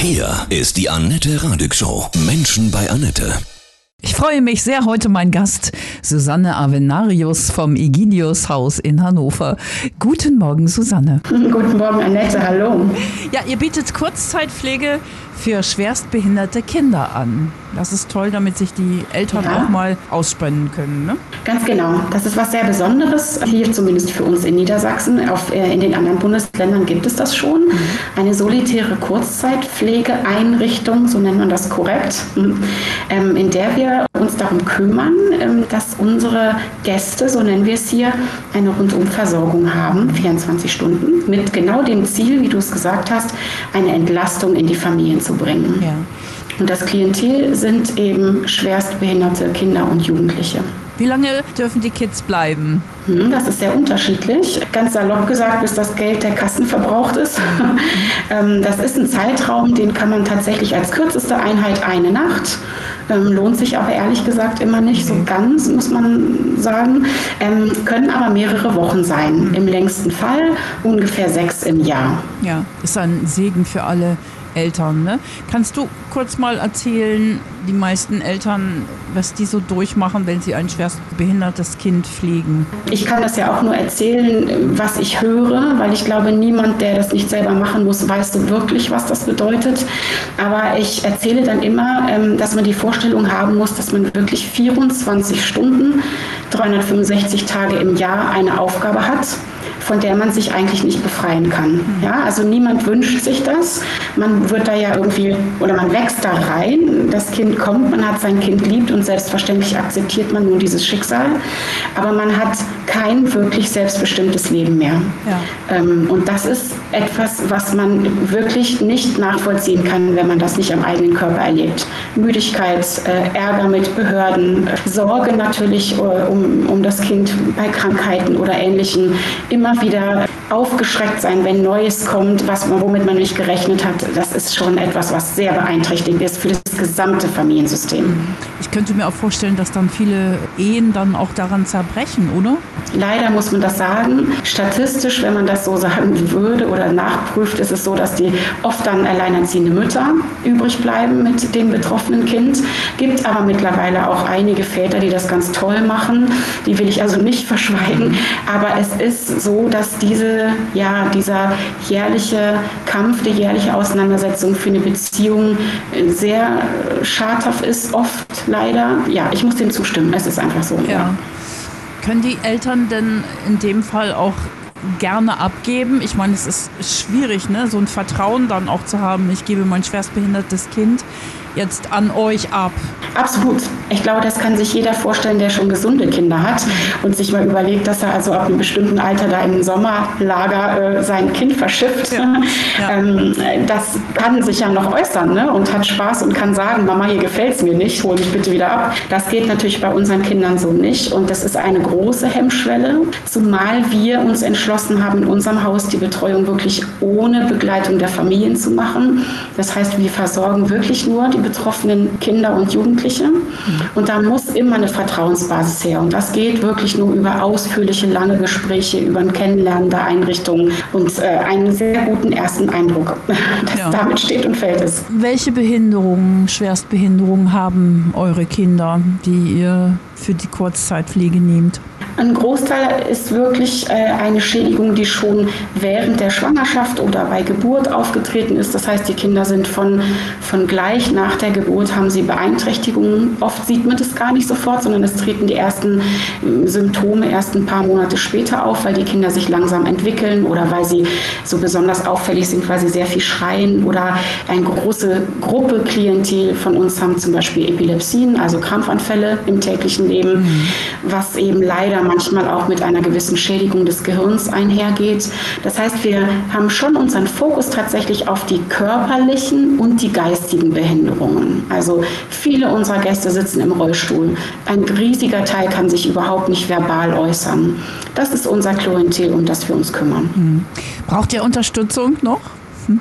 Hier ist die Annette Radig Show. Menschen bei Annette. Ich freue mich sehr heute mein Gast Susanne Avenarius vom Egidius Haus in Hannover. Guten Morgen Susanne. Guten Morgen Annette, hallo. Ja, ihr bietet Kurzzeitpflege für schwerstbehinderte Kinder an. Das ist toll, damit sich die Eltern ja. auch mal ausspannen können. Ne? Ganz genau. Das ist was sehr Besonderes. Hier zumindest für uns in Niedersachsen. Auf, äh, in den anderen Bundesländern gibt es das schon. Mhm. Eine solitäre Kurzzeitpflegeeinrichtung, so nennt man das korrekt, ähm, in der wir uns darum kümmern, ähm, dass unsere Gäste, so nennen wir es hier, eine Rundumversorgung haben, 24 Stunden, mit genau dem Ziel, wie du es gesagt hast, eine Entlastung in die Familien zu bringen. Ja. Und das Klientel sind eben schwerstbehinderte Kinder und Jugendliche. Wie lange dürfen die Kids bleiben? Hm, das ist sehr unterschiedlich. Ganz salopp gesagt, bis das Geld der Kassen verbraucht ist. Ähm, das ist ein Zeitraum, den kann man tatsächlich als kürzeste Einheit eine Nacht. Ähm, lohnt sich aber ehrlich gesagt immer nicht so ganz, muss man sagen. Ähm, können aber mehrere Wochen sein. Im längsten Fall ungefähr sechs im Jahr. Ja, ist ein Segen für alle Eltern. Ne? Kannst du kurz mal erzählen, die meisten Eltern, was die so durchmachen, wenn sie ein schwerst behindertes Kind pflegen? Ich kann das ja auch nur erzählen, was ich höre, weil ich glaube, niemand, der das nicht selber machen muss, weiß so wirklich, was das bedeutet. Aber ich erzähle dann immer, ähm, dass man die Vorstellung haben muss, dass man wirklich 24 Stunden, 365 Tage im Jahr eine Aufgabe hat von der man sich eigentlich nicht befreien kann. Mhm. Ja, also niemand wünscht sich das. Man wird da ja irgendwie oder man wächst da rein. Das Kind kommt, man hat sein Kind liebt und selbstverständlich akzeptiert man nun dieses Schicksal. Aber man hat kein wirklich selbstbestimmtes Leben mehr. Ja. Ähm, und das ist etwas, was man wirklich nicht nachvollziehen kann, wenn man das nicht am eigenen Körper erlebt. Müdigkeit, äh, Ärger mit Behörden, Sorge natürlich äh, um, um das Kind bei Krankheiten oder Ähnlichem. Immer wieder aufgeschreckt sein, wenn Neues kommt, was, womit man nicht gerechnet hat. Das ist schon etwas, was sehr beeinträchtigend ist für das gesamte Familiensystem. Ich könnte mir auch vorstellen, dass dann viele Ehen dann auch daran zerbrechen, oder? Leider muss man das sagen. Statistisch, wenn man das so sagen würde oder nachprüft, ist es so, dass die oft dann alleinerziehende Mütter übrig bleiben mit dem betroffenen Kind. Gibt aber mittlerweile auch einige Väter, die das ganz toll machen. Die will ich also nicht verschweigen. Aber es ist so, dass diese, ja, dieser jährliche Kampf, die jährliche Auseinandersetzung für eine Beziehung sehr schadhaft ist, oft leider. Ja, ich muss dem zustimmen. Es ist einfach so. Ja. Können die Eltern denn in dem Fall auch gerne abgeben? Ich meine, es ist schwierig, ne? so ein Vertrauen dann auch zu haben. Ich gebe mein schwerstbehindertes Kind jetzt an euch ab. Absolut. Ich glaube, das kann sich jeder vorstellen, der schon gesunde Kinder hat und sich mal überlegt, dass er also ab einem bestimmten Alter da im Sommerlager äh, sein Kind verschifft. Ja. Ja. Ähm, das kann sich ja noch äußern ne? und hat Spaß und kann sagen, Mama, hier gefällt es mir nicht, hol mich bitte wieder ab. Das geht natürlich bei unseren Kindern so nicht und das ist eine große Hemmschwelle, zumal wir uns entschlossen haben, in unserem Haus die Betreuung wirklich ohne Begleitung der Familien zu machen. Das heißt, wir versorgen wirklich nur die betroffenen Kinder und Jugendliche. Und da muss immer eine Vertrauensbasis her. Und das geht wirklich nur über ausführliche, lange Gespräche, über ein Kennenlernen der Einrichtung und äh, einen sehr guten ersten Eindruck, dass ja. damit steht und fällt es. Welche Behinderungen, Schwerstbehinderungen haben eure Kinder, die ihr für die Kurzzeitpflege nehmt? Ein Großteil ist wirklich äh, eine Schädigung, die schon während der Schwangerschaft oder bei Geburt aufgetreten ist. Das heißt, die Kinder sind von, von gleich nach der Geburt haben sie Beeinträchtigungen. Oft sieht man das gar nicht sofort, sondern es treten die ersten ähm, Symptome erst ein paar Monate später auf, weil die Kinder sich langsam entwickeln oder weil sie so besonders auffällig sind, weil sie sehr viel schreien oder eine große Gruppe Klientel von uns haben zum Beispiel Epilepsien, also Krampfanfälle im täglichen Leben, mhm. was eben leider manchmal auch mit einer gewissen Schädigung des Gehirns einhergeht. Das heißt, wir haben schon unseren Fokus tatsächlich auf die körperlichen und die geistigen Behinderungen. Also viele unserer Gäste sitzen im Rollstuhl. Ein riesiger Teil kann sich überhaupt nicht verbal äußern. Das ist unser Klientel, um das wir uns kümmern. Mhm. Braucht ihr Unterstützung noch? Hm?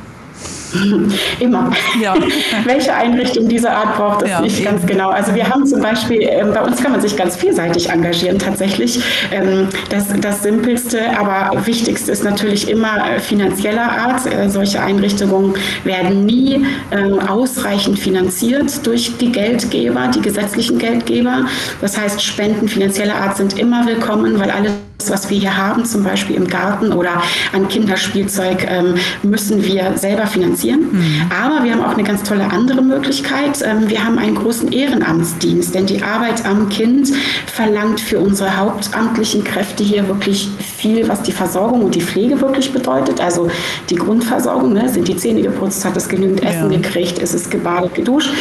Immer. Ja. Welche Einrichtung dieser Art braucht es ja, nicht eben. ganz genau. Also wir haben zum Beispiel, äh, bei uns kann man sich ganz vielseitig engagieren tatsächlich. Ähm, das, das Simpelste, aber Wichtigste ist natürlich immer äh, finanzieller Art. Äh, solche Einrichtungen werden nie äh, ausreichend finanziert durch die Geldgeber, die gesetzlichen Geldgeber. Das heißt, Spenden finanzieller Art sind immer willkommen, weil alles was wir hier haben, zum Beispiel im Garten oder an Kinderspielzeug, ähm, müssen wir selber finanzieren. Mhm. Aber wir haben auch eine ganz tolle andere Möglichkeit. Ähm, wir haben einen großen Ehrenamtsdienst, denn die Arbeit am Kind verlangt für unsere hauptamtlichen Kräfte hier wirklich viel, was die Versorgung und die Pflege wirklich bedeutet. Also die Grundversorgung, ne? sind die Zähne geputzt, hat es genügend Essen ja. gekriegt, ist es gebadet, geduscht.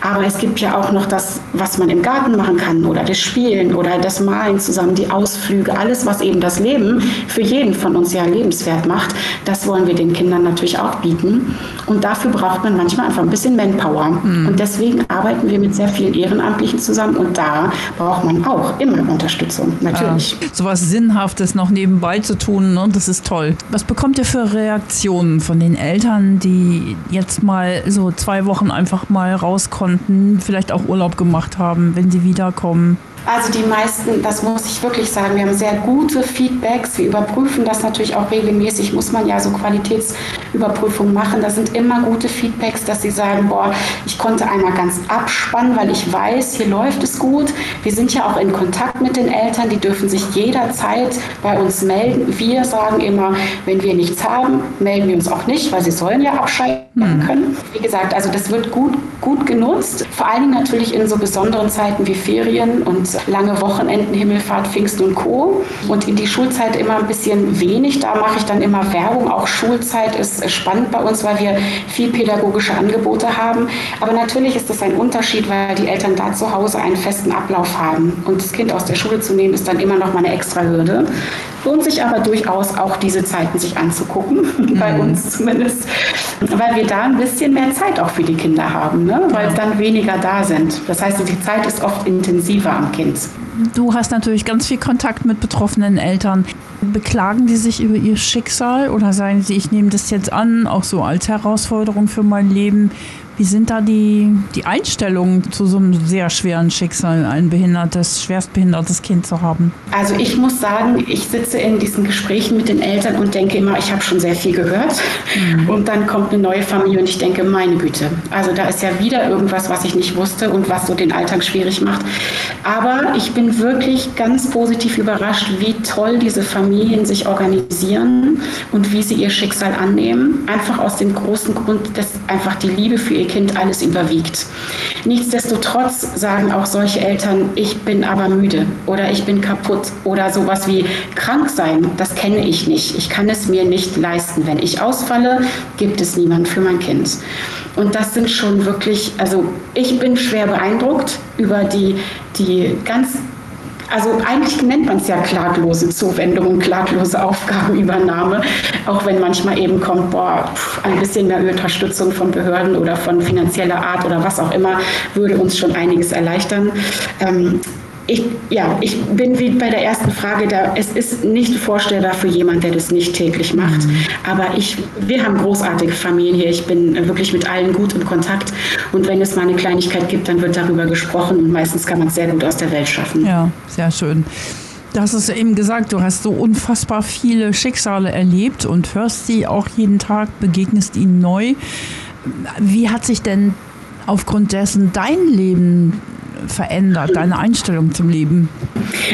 Aber es gibt ja auch noch das, was man im Garten machen kann oder das Spielen oder das Malen zusammen, die Ausflüge, alles, was eben das Leben für jeden von uns ja lebenswert macht, das wollen wir den Kindern natürlich auch bieten. Und dafür braucht man manchmal einfach ein bisschen Manpower. Mhm. Und deswegen arbeiten wir mit sehr vielen Ehrenamtlichen zusammen und da braucht man auch immer Unterstützung, natürlich. Ja, so was Sinnhaftes noch nebenbei zu tun, ne? das ist toll. Was bekommt ihr für Reaktionen von den Eltern, die jetzt mal so zwei Wochen einfach mal raus konnten, vielleicht auch Urlaub gemacht haben, wenn sie wiederkommen? Also die meisten, das muss ich wirklich sagen, wir haben sehr gute Feedbacks. Wir überprüfen das natürlich auch regelmäßig, muss man ja so Qualitätsüberprüfungen machen. Da sind immer gute Feedbacks, dass sie sagen, boah, ich konnte einmal ganz abspannen, weil ich weiß, hier läuft es gut. Wir sind ja auch in Kontakt mit den Eltern, die dürfen sich jederzeit bei uns melden. Wir sagen immer, wenn wir nichts haben, melden wir uns auch nicht, weil sie sollen ja abschalten mhm. können. Wie gesagt, also das wird gut, gut genutzt, vor allen Dingen natürlich in so besonderen Zeiten wie Ferien und lange Wochenenden, Himmelfahrt, Pfingsten und Co. Und in die Schulzeit immer ein bisschen wenig. Da mache ich dann immer Werbung. Auch Schulzeit ist spannend bei uns, weil wir viel pädagogische Angebote haben. Aber natürlich ist das ein Unterschied, weil die Eltern da zu Hause einen festen Ablauf haben. Und das Kind aus der Schule zu nehmen, ist dann immer noch mal eine extra Hürde. Lohnt sich aber durchaus auch diese Zeiten sich anzugucken, mhm. bei uns zumindest, weil wir da ein bisschen mehr Zeit auch für die Kinder haben, ne? weil ja. dann weniger da sind. Das heißt, die Zeit ist oft intensiver am Kind. Du hast natürlich ganz viel Kontakt mit betroffenen Eltern. Beklagen die sich über ihr Schicksal oder sagen sie, ich nehme das jetzt an, auch so als Herausforderung für mein Leben? Wie sind da die, die Einstellungen zu so einem sehr schweren Schicksal, ein behindertes, schwerstbehindertes Kind zu haben? Also ich muss sagen, ich sitze in diesen Gesprächen mit den Eltern und denke immer, ich habe schon sehr viel gehört. Mhm. Und dann kommt eine neue Familie und ich denke, meine Güte. Also da ist ja wieder irgendwas, was ich nicht wusste und was so den Alltag schwierig macht. Aber ich bin wirklich ganz positiv überrascht, wie toll diese Familien sich organisieren und wie sie ihr Schicksal annehmen. Einfach aus dem großen Grund, dass einfach die Liebe für ihr ihr Kind alles überwiegt. Nichtsdestotrotz sagen auch solche Eltern, ich bin aber müde oder ich bin kaputt oder sowas wie krank sein, das kenne ich nicht. Ich kann es mir nicht leisten. Wenn ich ausfalle, gibt es niemand für mein Kind. Und das sind schon wirklich, also ich bin schwer beeindruckt über die, die ganz also eigentlich nennt man es ja klaglose Zuwendung und klaglose Aufgabenübernahme, auch wenn manchmal eben kommt, boah, ein bisschen mehr Unterstützung von Behörden oder von finanzieller Art oder was auch immer, würde uns schon einiges erleichtern. Ähm, ich, ja, ich bin wie bei der ersten Frage da. Es ist nicht vorstellbar für jemanden, der das nicht täglich macht. Mhm. Aber ich, wir haben großartige Familien hier. Ich bin wirklich mit allen gut in Kontakt. Und wenn es mal eine Kleinigkeit gibt, dann wird darüber gesprochen. Und meistens kann man es sehr gut aus der Welt schaffen. Ja, sehr schön. Du hast es eben gesagt, du hast so unfassbar viele Schicksale erlebt und hörst sie auch jeden Tag, begegnest ihnen neu. Wie hat sich denn aufgrund dessen dein Leben verändert, deine Einstellung zum Leben?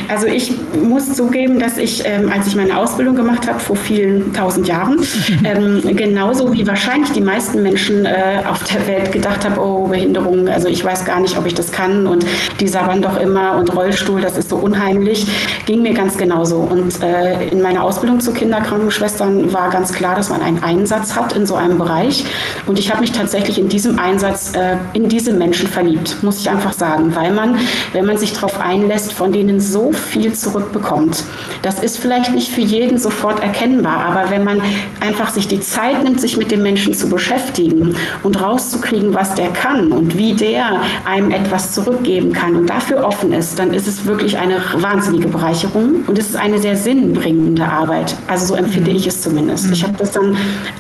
Also ich muss zugeben, dass ich, ähm, als ich meine Ausbildung gemacht habe, vor vielen tausend Jahren, ähm, genauso wie wahrscheinlich die meisten Menschen äh, auf der Welt gedacht habe, oh, Behinderung, also ich weiß gar nicht, ob ich das kann und die sabbern doch immer und Rollstuhl, das ist so unheimlich, ging mir ganz genauso. Und äh, in meiner Ausbildung zu Kinderkrankenschwestern war ganz klar, dass man einen Einsatz hat in so einem Bereich. Und ich habe mich tatsächlich in diesem Einsatz äh, in diese Menschen verliebt, muss ich einfach sagen, weil man, wenn man sich darauf einlässt, von denen so viel zurückbekommt. Das ist vielleicht nicht für jeden sofort erkennbar, aber wenn man einfach sich die Zeit nimmt, sich mit dem Menschen zu beschäftigen und rauszukriegen, was der kann und wie der einem etwas zurückgeben kann und dafür offen ist, dann ist es wirklich eine wahnsinnige Bereicherung und es ist eine sehr sinnbringende Arbeit. Also so empfinde ich es zumindest. Ich habe das dann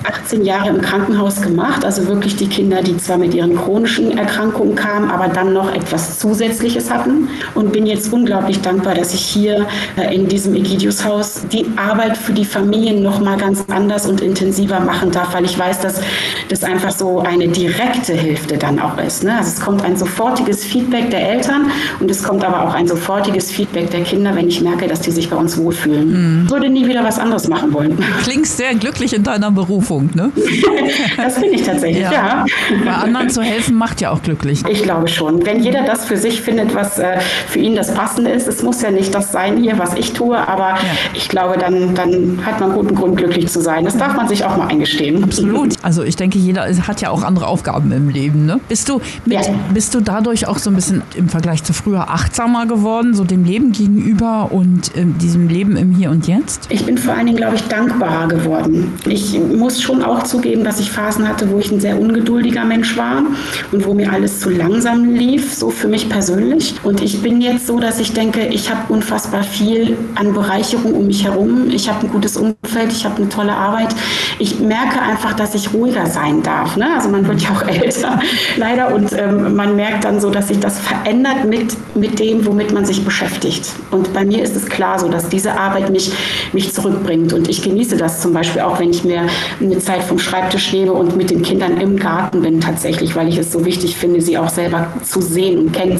18 Jahre im Krankenhaus gemacht, also wirklich die Kinder, die zwar mit ihren chronischen Erkrankungen kamen, aber dann noch etwas Zusätzliches hatten und bin jetzt unglaublich dankbar, dass ich hier äh, in diesem Egidius-Haus die Arbeit für die Familien noch mal ganz anders und intensiver machen darf, weil ich weiß, dass das einfach so eine direkte Hilfe dann auch ist. Ne? Also es kommt ein sofortiges Feedback der Eltern und es kommt aber auch ein sofortiges Feedback der Kinder, wenn ich merke, dass die sich bei uns wohlfühlen. Mhm. Würde nie wieder was anderes machen wollen. Klingst sehr glücklich in deiner Berufung, ne? das bin ich tatsächlich, ja. ja. Bei anderen zu helfen macht ja auch glücklich. Ich glaube schon. Wenn jeder das für sich findet, was äh, für ihn das Passende ist, es muss ja nicht das sein hier, was ich tue, aber ja. ich glaube, dann, dann hat man guten Grund, glücklich zu sein. Das darf man sich auch mal eingestehen. Absolut. Also ich denke, jeder hat ja auch andere Aufgaben im Leben. Ne? Bist, du mit, ja. bist du dadurch auch so ein bisschen im Vergleich zu früher achtsamer geworden, so dem Leben gegenüber und äh, diesem Leben im Hier und Jetzt? Ich bin vor allen Dingen, glaube ich, dankbarer geworden. Ich muss schon auch zugeben, dass ich Phasen hatte, wo ich ein sehr ungeduldiger Mensch war und wo mir alles zu langsam lief, so für mich persönlich. Und ich bin jetzt so, dass ich denke, ich habe unfassbar viel an Bereicherung um mich herum. Ich habe ein gutes Umfeld, ich habe eine tolle Arbeit. Ich merke einfach, dass ich ruhiger sein darf. Ne? Also man wird ja auch älter, leider. Und ähm, man merkt dann so, dass sich das verändert mit, mit dem, womit man sich beschäftigt. Und bei mir ist es klar so, dass diese Arbeit mich, mich zurückbringt. Und ich genieße das zum Beispiel auch, wenn ich mir eine Zeit vom Schreibtisch nehme und mit den Kindern im Garten bin tatsächlich, weil ich es so wichtig finde, sie auch selber zu sehen und kennenzulernen.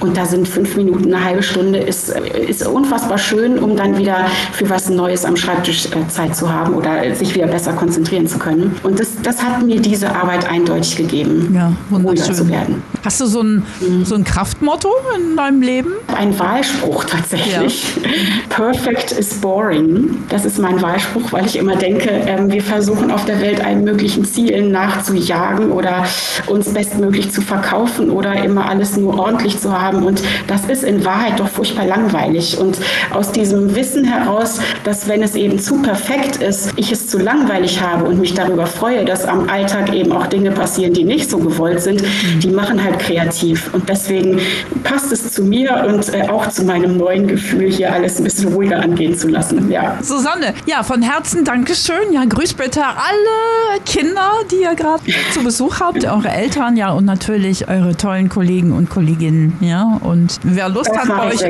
Und da sind fünf Minuten, eine halbe Stunde, ist, ist unfassbar schön, um dann wieder für was Neues am Schreibtisch äh, Zeit zu haben oder sich wieder besser konzentrieren zu können. Und das, das hat mir diese Arbeit eindeutig gegeben, ja, ruhiger zu werden. Hast du so ein, mhm. so ein Kraftmotto in deinem Leben? Ein Wahlspruch tatsächlich. Ja. Perfect is boring. Das ist mein Wahlspruch, weil ich immer denke, ähm, wir versuchen auf der Welt allen möglichen Zielen nachzujagen oder uns bestmöglich zu verkaufen oder immer alles nur ordentlich zu haben. Und das ist in Wahrheit doch furchtbar langweilig. Und aus diesem Wissen heraus, dass wenn es eben zu perfekt ist, ich es zu langweilig habe und mich darüber freue, dass am Alltag eben auch Dinge passieren, die nicht so gewollt sind, die machen halt kreativ. Und deswegen passt es zu mir und äh, auch zu meinem neuen Gefühl, hier alles ein bisschen ruhiger angehen zu lassen. Ja. Susanne, ja, von Herzen Dankeschön. Ja, grüß bitte alle Kinder, die ihr gerade zu Besuch habt, eure Eltern, ja, und natürlich eure tollen Kollegen und Kolleginnen. Ja, und wer Lust das hat, bei euch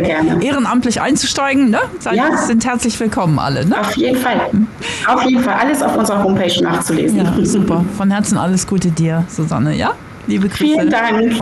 ehrenamtlich einzusteigen, ne, seid, ja. sind herzlich willkommen alle. Ne? Auf jeden Fall. Auf jeden Fall. Alles auf unserer Homepage nachzulesen. Ja, super. Von Herzen alles Gute dir, Susanne. Ja? Liebe Grüße. Vielen Dank.